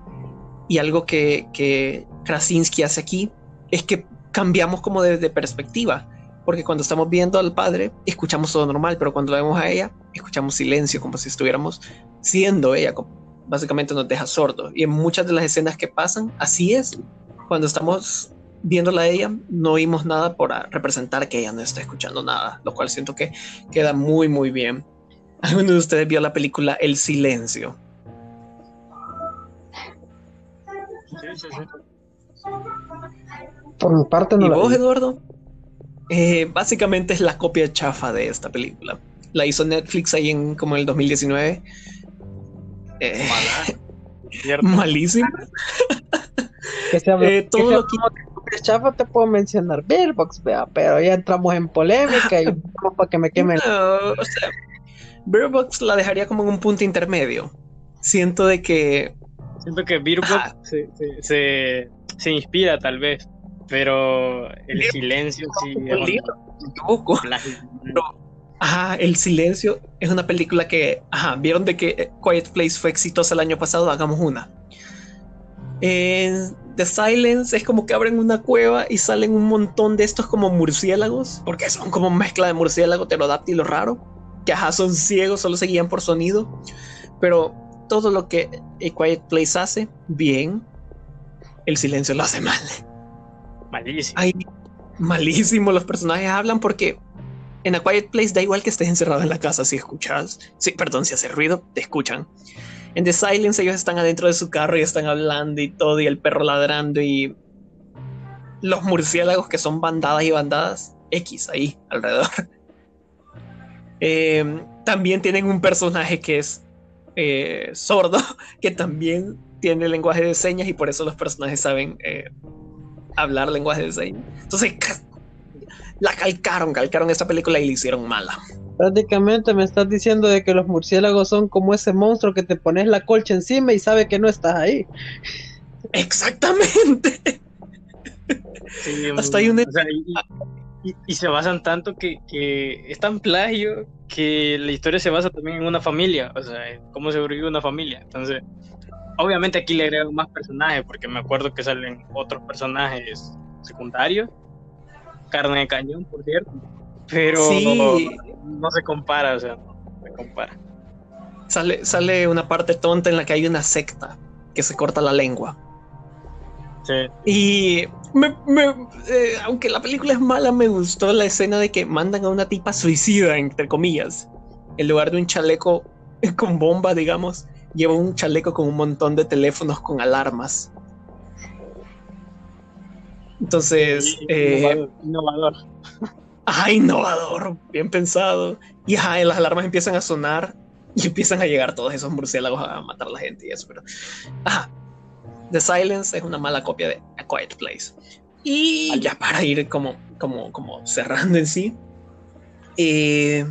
Speaker 1: Y algo que, que Krasinski hace aquí es que cambiamos como de, perspectiva, porque cuando estamos viendo al padre, escuchamos todo normal, pero cuando la vemos a ella, escuchamos silencio, como si estuviéramos siendo ella, básicamente nos deja sordos. Y en muchas de las escenas que pasan, así es. Cuando estamos viéndola a ella, no oímos nada por representar que ella no está escuchando nada, lo cual siento que queda muy, muy bien. ¿Alguno de ustedes vio la película El Silencio?
Speaker 3: Sí, sí, sí. Por mi parte no
Speaker 1: ¿Y vos, Eduardo? Eh, básicamente es la copia chafa de esta película. La hizo Netflix ahí en como en el 2019. Eh, malísima. [LAUGHS]
Speaker 3: Que se eh, todo lo que chafa te puedo mencionar Beerbox, vea, pero ya entramos en polémica y [LAUGHS] para que me quemen.
Speaker 1: No, o sea, Beerbox la dejaría como en un punto intermedio. Siento de que.
Speaker 2: Siento que Beerbox se, se, se, inspira tal vez, pero el silencio sí.
Speaker 1: ajá, El Silencio es una película que, ajá, vieron de que Quiet Place fue exitosa el año pasado, hagamos una. En The Silence es como que abren una cueva y salen un montón de estos como murciélagos, porque son como mezcla de murciélago pterodáctilo raro, que ajá, son ciegos, solo se guían por sonido, pero todo lo que A Quiet Place hace, bien, el silencio lo hace mal.
Speaker 2: Malísimo.
Speaker 1: Malísimo, los personajes hablan porque en A Quiet Place da igual que estés encerrado en la casa si escuchas, sí, perdón, si hace ruido, te escuchan en The Silence ellos están adentro de su carro y están hablando y todo, y el perro ladrando y los murciélagos que son bandadas y bandadas X ahí alrededor. [LAUGHS] Em, también tienen un personaje que es eh, sordo, [LAUGHS] que también tiene lenguaje de señas y por eso los personajes saben eh, hablar lenguaje de señas. Entonces, la calcaron, calcaron esta película y la hicieron mala.
Speaker 3: Prácticamente me estás diciendo de que los murciélagos son como ese monstruo que te pones la colcha encima y sabe que no estás ahí.
Speaker 1: Exactamente.
Speaker 2: Hasta hay un... y, se basan tanto que, es tan plagio que la historia se basa también en una familia, o sea, cómo sobrevive una familia. Entonces, obviamente aquí le agrego más personajes, porque me acuerdo que salen otros personajes secundarios, carne de cañón, por cierto, pero no, se compara, o sea, no se compara.
Speaker 1: Sale, sale una parte tonta en la que hay una secta que se corta la lengua.
Speaker 2: Sí.
Speaker 1: Y me, me, eh, aunque la película es mala, me gustó la escena de que mandan a una tipa suicida, entre comillas. En lugar de un chaleco [LAUGHS] con bomba, digamos, lleva un chaleco con un montón de teléfonos con alarmas. Entonces,
Speaker 2: eh, innovador.
Speaker 1: Ajá, innovador, bien pensado. Y ajá, las alarmas empiezan a sonar y empiezan a llegar todos esos murciélagos a matar a la gente y eso, pero. Ajá. The Silence es una mala copia de A Quiet Place. Y ya para ir como, como, como cerrando en sí. Eh,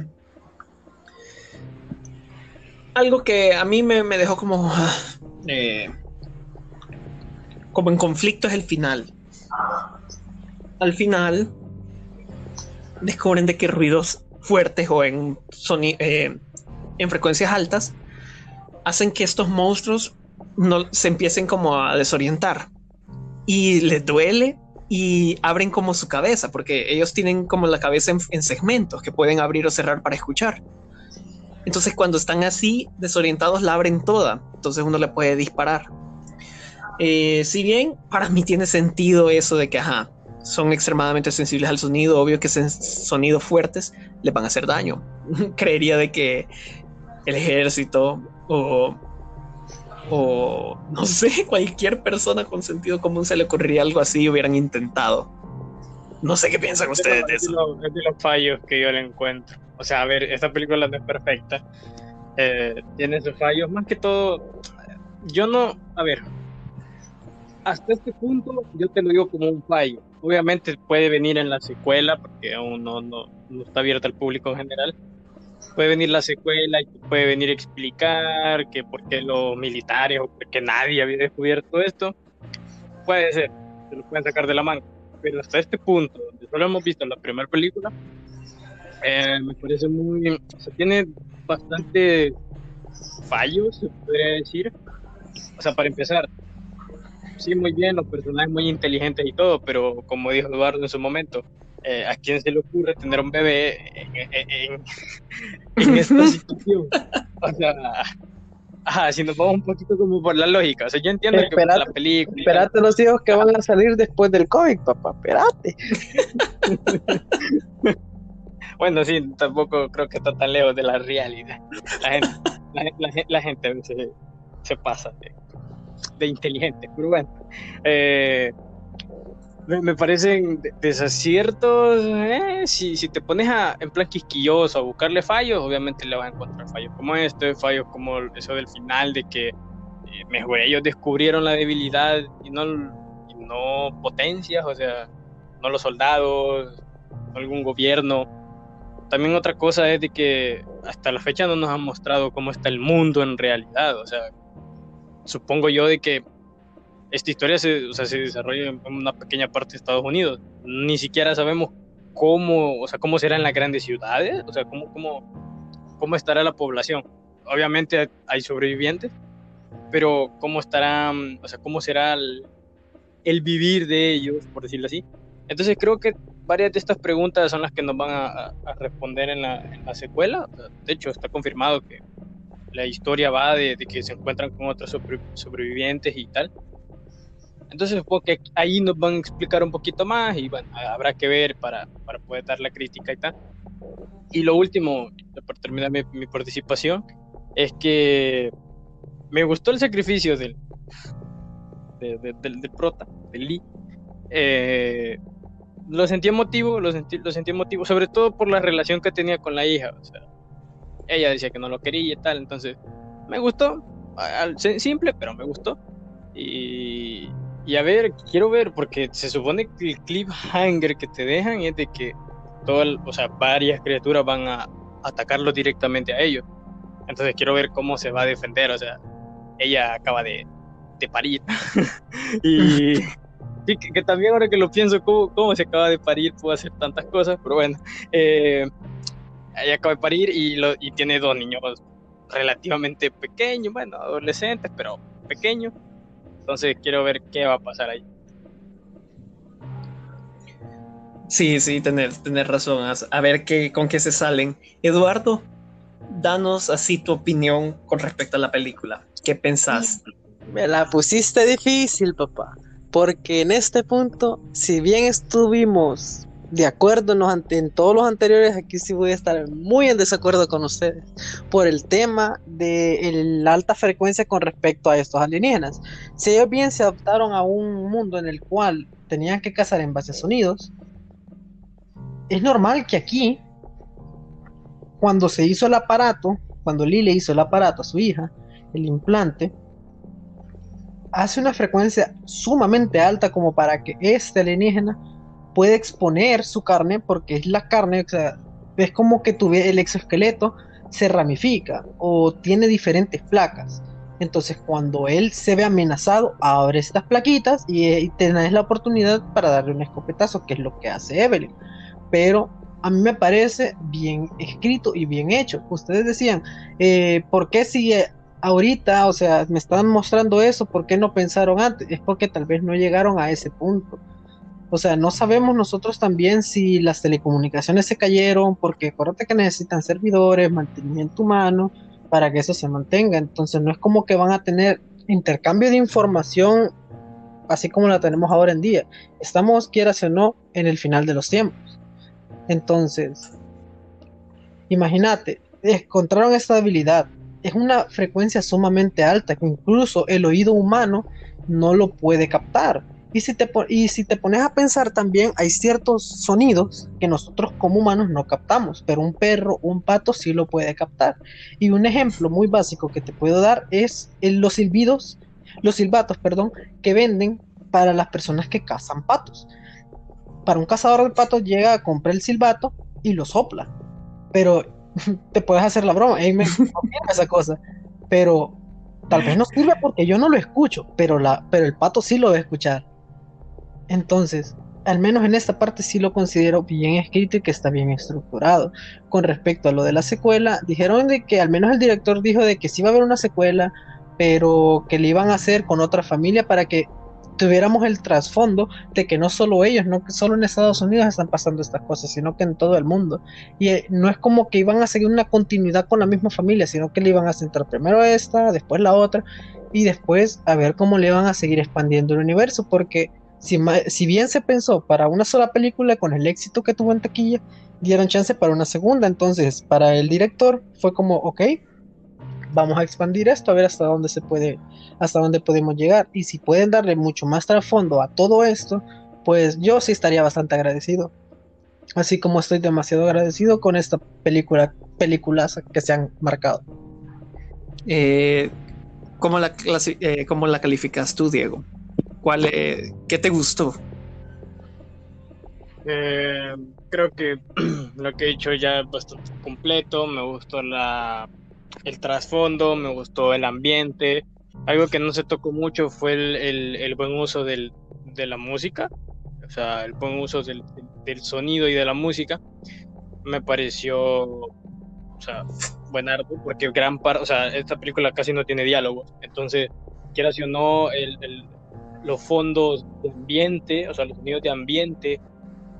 Speaker 1: algo que a mí me, dejó como. Eh, como en conflicto es el final. Al final, descubren de que ruidos fuertes o en, eh, en frecuencias altas hacen que estos monstruos no se empiecen como a desorientar y les duele y abren como su cabeza, porque ellos tienen como la cabeza en, segmentos que pueden abrir o cerrar para escuchar. Entonces cuando están así desorientados la abren toda, entonces uno le puede disparar. Eh, si bien para mí tiene sentido eso de que, ajá, son extremadamente sensibles al sonido, obvio que sonidos fuertes les van a hacer daño. [LAUGHS] Creería de que el ejército o, o no sé, [LAUGHS] cualquier persona con sentido común se le ocurriría algo así y hubieran intentado. No sé qué piensan ustedes de, eso.
Speaker 2: Es de, los fallos que yo le encuentro. O sea, a ver, esta película no es perfecta. Eh, tiene sus fallos. Más que todo, yo no, a ver, hasta este punto yo te lo digo como un fallo. Obviamente puede venir en la secuela, porque aún no, no, no está abierta al público en general puede venir la secuela y puede venir a explicar que por qué los militares o porque nadie había descubierto esto. Puede ser, se lo pueden sacar de la mano. Pero hasta este punto, donde solo hemos visto la primera película, eh, me parece muy. O sea, tiene bastante fallos, se podría decir. O sea, para empezar, sí, muy bien, los personajes muy inteligentes y todo, pero como dijo Eduardo en su momento, eh, ¿a quién se le ocurre tener un bebé en, [LAUGHS] esta situación? O sea, si nos vamos un poquito como por la lógica, o sea, yo entiendo que la película...
Speaker 3: Espérate los hijos que van a salir después del COVID, papá, espérate. [LAUGHS]
Speaker 2: bueno, sí, tampoco creo que está tan lejos de la realidad. La gente, la, se, pasa de, inteligente, pero. Eh, me, parecen desaciertos. Eh, si, si, te pones a, en plan quisquilloso a buscarle fallos, obviamente le vas a encontrar fallos como este, fallos como eso del final, de que eh, mejor ellos descubrieron la debilidad y no, y no potencias, o sea, no los soldados, no algún gobierno. También otra cosa es de que hasta la fecha no nos han mostrado cómo está el mundo en realidad, o sea, supongo yo de que esta historia se, o sea, se desarrolla en una pequeña parte de Estados Unidos. Ni siquiera sabemos cómo, o sea, cómo será en las grandes ciudades, o sea, cómo, cómo, cómo estará la población. Obviamente hay sobrevivientes, pero cómo estará, o sea, cómo será el, el vivir de ellos, por decirlo así. Entonces creo que varias de estas preguntas son las que nos van a, a responder en la, en la secuela. de hecho, está confirmado que la historia va de, de que se encuentran con otros sobrevivientes y tal. Entonces supongo que ahí nos van a explicar un poquito más y bueno, habrá que ver para, para poder dar la crítica y tal. Y lo último, para terminar mi, mi participación, es que me gustó el sacrificio del, del, del, prota, del Lee. Eh, lo sentí emotivo, lo sentí, lo sentí emotivo, sobre todo por la relación que tenía con la hija. O sea, ella decía que no lo quería y tal, entonces me gustó, simple, pero me gustó. Y, y a ver, quiero ver, porque se supone que el cliffhanger que te dejan es de que todo o sea, varias criaturas van a atacarlo directamente a ellos. Entonces quiero ver cómo se va a defender. O sea, ella acaba de, de parir. [LAUGHS] y [LAUGHS] que, también ahora que lo pienso, cómo, cómo se acaba de parir, puede hacer tantas cosas, pero bueno. Eh, ella acaba de parir y, lo, y tiene dos niños relativamente pequeños, bueno, adolescentes, pero pequeños. Entonces quiero ver qué va a pasar ahí.
Speaker 1: Sí, sí, tener, tener razón. A ver qué, con qué se salen. Eduardo, danos así tu opinión con respecto a la película. ¿Qué pensás?
Speaker 3: Me la pusiste difícil, papá. Porque en este punto, si bien estuvimos de acuerdo en, en, todos los anteriores, aquí sí voy a estar muy en desacuerdo con ustedes por el tema de la alta frecuencia con respecto a estos alienígenas. Si ellos bien se adaptaron a un mundo en el cual tenían que cazar en base a sonidos, es normal que aquí, cuando se hizo el aparato, cuando Lily hizo el aparato a su hija, el implante, hace una frecuencia sumamente alta como para que este alienígena puede exponer su carne porque es la carne, o sea, es como que tuve el exoesqueleto se ramifica o tiene diferentes placas. Entonces, cuando él se ve amenazado, abre estas plaquitas y, y tenés la oportunidad para darle un escopetazo, que es lo que hace Evelyn. Pero a mí me parece bien escrito y bien hecho. Ustedes decían, eh, ¿por qué si ahorita, o sea, me están mostrando eso, por qué no pensaron antes? Es porque tal vez no llegaron a ese punto O sea, no sabemos nosotros también si las telecomunicaciones se cayeron, porque acuérdate que necesitan servidores, mantenimiento humano, para que eso se mantenga. Entonces no es como que van a tener intercambio de información así como la tenemos ahora en día. Estamos, quieras o no, en el final de los tiempos. Entonces, imagínate, encontraron esta habilidad. Es una frecuencia sumamente alta que incluso el oído humano no lo puede captar. Y si, te, y si te pones a pensar también, hay ciertos sonidos que nosotros como humanos no captamos, pero un perro, un pato sí lo puede captar. Y un ejemplo muy básico que te puedo dar es los silbidos, los silbatos, perdón, que venden para las personas que cazan patos. Para un cazador de patos llega a comprar el silbato y lo sopla. Pero te puedes hacer la broma, me [LAUGHS] esa cosa. Pero tal vez no sirve porque yo no lo escucho, pero, la, pero el pato sí lo va a escuchar. Entonces, al menos en esta parte sí lo considero bien escrito y que está bien estructurado. Con respecto a lo de la secuela, dijeron de que al menos el director dijo de que sí va a haber una secuela, pero que le iban a hacer con otra familia para que tuviéramos el trasfondo de que no solo ellos, no solo en Estados Unidos están pasando estas cosas, sino que en todo el mundo. Y eh, no es como que iban a seguir una continuidad con la misma familia, sino que le iban a centrar primero esta, después la otra, y después a ver cómo le van a seguir expandiendo el universo, porque si, bien se pensó para una sola película con el éxito que tuvo en taquilla, dieron chance para una segunda. Entonces, para el director fue como, ok, vamos a expandir esto a ver hasta dónde se puede, hasta dónde podemos llegar. Y si pueden darle mucho más trasfondo a todo esto, pues yo sí estaría bastante agradecido. Así como estoy demasiado agradecido con esta película, películas que se han marcado.
Speaker 1: Eh, ¿cómo, la eh, ¿Cómo la calificas tú, Diego? ¿Cuál, eh, ¿Qué te gustó?
Speaker 2: Eh, creo que [CLEARS THROAT] lo que he dicho ya es bastante completo. Me gustó la, el trasfondo, me gustó el ambiente. Algo que no se tocó mucho fue el, el, buen uso del, de la música, o sea, el buen uso del, del sonido y de la música. Me pareció, o sea, porque gran parte, o sea, esta película casi no tiene diálogo. Entonces, quieras o no, el, los fondos de ambiente, o sea, los sonidos de ambiente,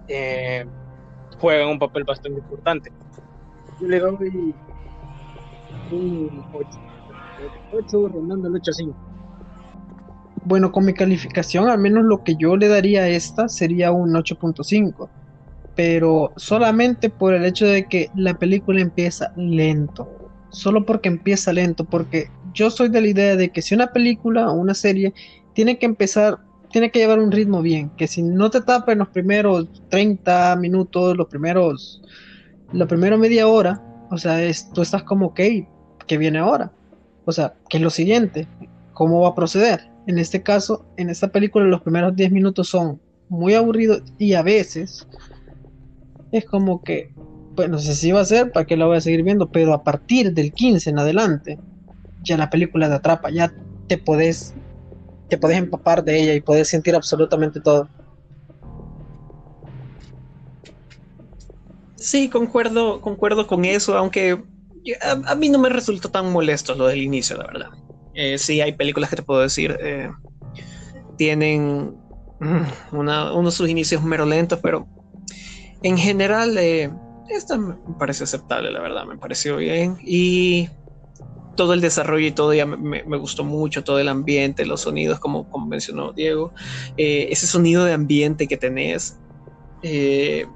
Speaker 2: eh, juegan un papel bastante importante. Le doy un 8, 8 rondando el 8 5.
Speaker 3: Bueno, con mi calificación, al menos lo que yo le daría a esta sería un 8.5, pero solamente por el hecho de que la película empieza lento, solo porque empieza lento, porque yo soy de la idea de que si una película o una serie tiene que empezar, tiene que llevar un ritmo bien, que si no te tapa en los primeros 30 minutos, los primeros, la primera media hora, o sea, es, tú estás como, ok, ¿qué viene ahora? O sea, ¿qué es lo siguiente? ¿Cómo va a proceder? En este caso, en esta película, los primeros 10 minutos son muy aburridos y a veces es como que, pues no sé si va a ser, para qué la voy a seguir viendo, pero a partir del 15 en adelante, ya la película te atrapa, ya te podés te puedes empapar de ella y puedes sentir absolutamente todo.
Speaker 1: Sí, concuerdo, concuerdo con eso, aunque a, mí no me resultó tan molesto lo del inicio, la verdad. Eh, sí, hay películas que te puedo decir, eh, tienen mm, unos sus inicios mero lentos, pero en general eh, esta me parece aceptable, la verdad, me pareció bien. Y todo el desarrollo y todo ya me, gustó mucho, todo el ambiente, los sonidos, como, como mencionó Diego, eh, ese sonido de ambiente que tenés, eh,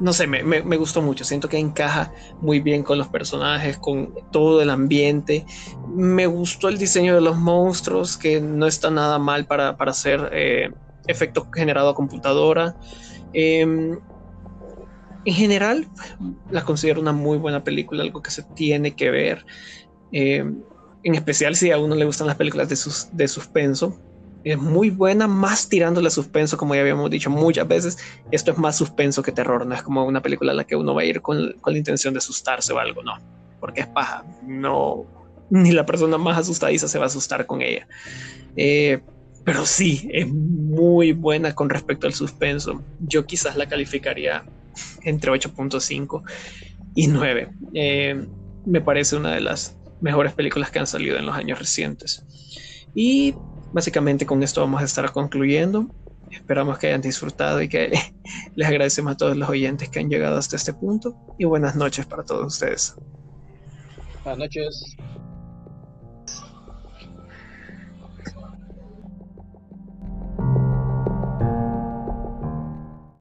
Speaker 1: no sé, me, gustó mucho, siento que encaja muy bien con los personajes, con todo el ambiente, me gustó el diseño de los monstruos, que no está nada mal para, para hacer eh, efectos generados a computadora. Em, en general, la considero una muy buena película, algo que se tiene que ver. Eh, en especial si a uno le gustan las películas de, sus, de suspenso. Es muy buena, más tirándole suspenso, como ya habíamos dicho muchas veces. Esto es más suspenso que terror, no es como una película a la que uno va a ir con, con la intención de asustarse o algo, no, porque es paja. No, ni la persona más asustadiza se va a asustar con ella. Eh, pero sí, es muy buena con respecto al suspenso. Yo quizás la calificaría entre 8.5 y 9. Eh, me parece una de las mejores películas que han salido en los años recientes. Y básicamente con esto vamos a estar concluyendo. Esperamos que hayan disfrutado y que [LAUGHS] les agradecemos a todos los oyentes que han llegado hasta este punto. Y buenas noches para todos ustedes.
Speaker 2: Buenas noches.